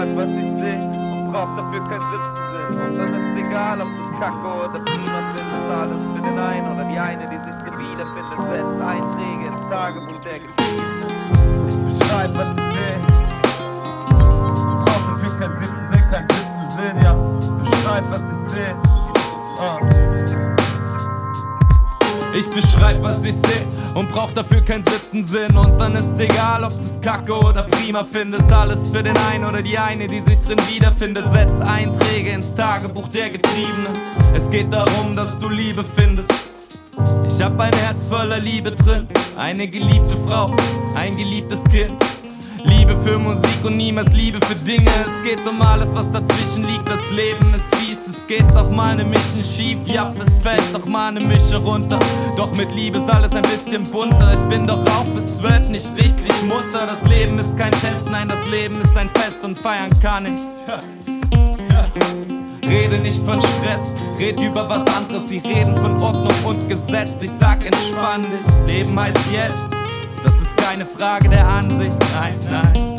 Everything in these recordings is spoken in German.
Schreib, was ich seh und brauch dafür keinen Sinn. Und dann ist egal, ob du's kacke oder prima findest. Alles für den einen oder die eine, die sich drin wiederfindet. Setz Einträge ins Tagebuch der Getriebenen. Ich beschreib, was ich seh. Was ich seh und brauch dafür keinen siebten Sinn. Und dann ist egal, ob du's kacke oder prima findest. Alles für den einen oder die eine, die sich drin wiederfindet. Setz Einträge ins Tagebuch der Getriebenen. Es geht darum, dass du Liebe findest. Ich hab ein Herz voller Liebe drin. Eine geliebte Frau, ein geliebtes Kind. Liebe für Musik und niemals Liebe für Dinge. Es geht um alles, was dazwischen liegt. Das Leben ist fies, es geht doch mal ne Mission schief. Ja, es fällt doch mal ne Mische runter. Doch mit Liebe ist alles ein bisschen bunter. Ich bin doch auch bis zwölf nicht richtig munter. Das Leben ist kein Test, nein, das Leben ist ein Fest und feiern kann ich. Rede nicht von Stress, red über was anderes. Sie reden von Ordnung und Gesetz. Ich sag entspann dich, Leben heißt jetzt. Das ist keine Frage der Ansicht, nein, nein.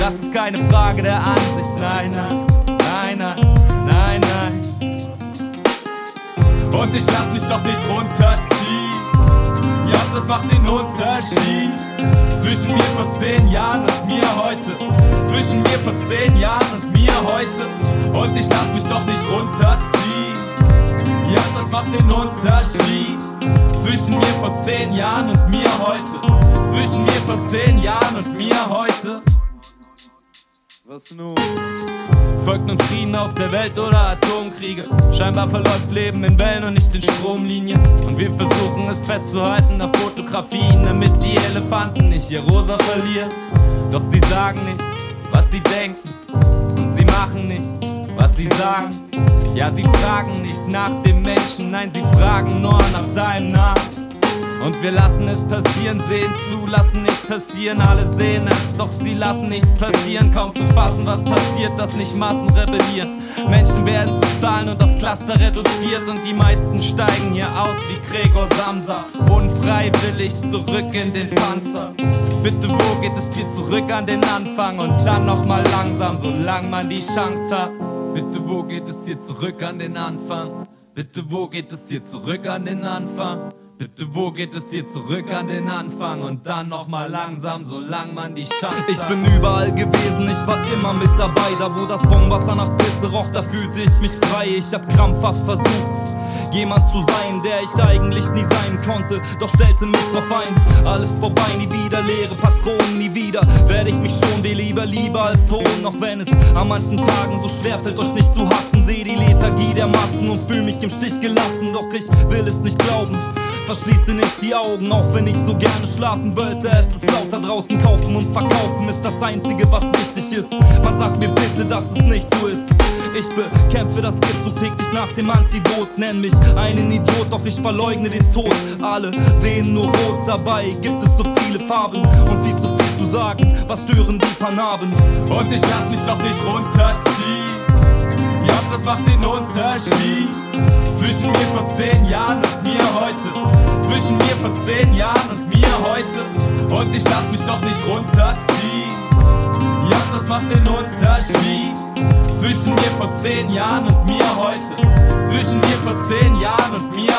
Das ist keine Frage der Ansicht, nein, nein, Und ich lass mich doch nicht runterziehen. Ja, das macht den Unterschied zwischen mir vor zehn Jahren und mir heute. Zwischen mir vor zehn Jahren und mir heute. Und ich lass mich doch nicht runterziehen. Ja, das macht den Unterschied zwischen mir vor zehn Jahren und mir heute. Zwischen mir vor zehn Jahren und mir heute. Was nun? Folgt nun Frieden auf der Welt oder Atomkriege? Scheinbar verläuft Leben in Wellen und nicht in Stromlinien. Und wir versuchen es festzuhalten auf Fotografien, damit die Elefanten nicht ihr Rosa verlieren. Doch sie sagen nicht, was sie denken. Und sie machen nicht, was sie sagen. Ja, sie fragen nicht nach dem Menschen, nein, sie fragen nur nach seinem Namen. Und wir lassen es passieren, sehen zu, lassen nicht passieren. Alle sehen es, doch sie lassen nichts passieren. Kaum zu fassen, was passiert, dass nicht Massen rebellieren. Menschen werden zu Zahlen und auf Cluster reduziert. Und die meisten steigen hier aus wie Gregor Samsa. Unfreiwillig zurück in den Panzer. Bitte, wo geht es hier zurück an den Anfang? Und dann nochmal langsam, solange man die Chance hat. Bitte, wo geht es hier zurück an den Anfang? Bitte, wo geht es hier zurück an den Anfang? Bitte, wo geht es hier zurück an den Anfang und dann nochmal langsam, solange man die Chance hat. Ich bin überall gewesen, ich war immer mit dabei. Da wo das Bombenwasser nach Pisse roch, da fühlte ich mich frei. Ich hab krampfhaft versucht, jemand zu sein, der ich eigentlich nie sein konnte. Doch stellte mich drauf ein, alles vorbei, nie wieder leere Patronen, nie wieder werde ich mich schon dir lieber, lieber als holen. Auch wenn es an manchen Tagen so schwer fällt, euch nicht zu hassen. Seh die Lethargie der Massen und fühl mich im Stich gelassen. Doch ich will es nicht glauben. Verschließe nicht die Augen, auch wenn ich so gerne schlafen wollte. Es ist laut da draußen, kaufen und verkaufen ist das Einzige, was wichtig ist. Man sagt mir bitte, dass es nicht so ist. Ich bekämpfe das Gift so täglich nach dem Antidot. Nenn mich einen Idiot, doch ich verleugne den Tod. Alle sehen nur rot, dabei gibt es so viele Farben und viel zu viel zu sagen. Was stören die Panaben? Und ich lass mich doch nicht runterziehen. Ja, das macht den Unterschied zwischen mir vor zehn Jahren zehn Jahren und mir heute. Und ich lass mich doch nicht runterziehen. Ja, das macht den Unterschied zwischen mir vor zehn Jahren und mir heute. Zwischen mir vor zehn Jahren und mir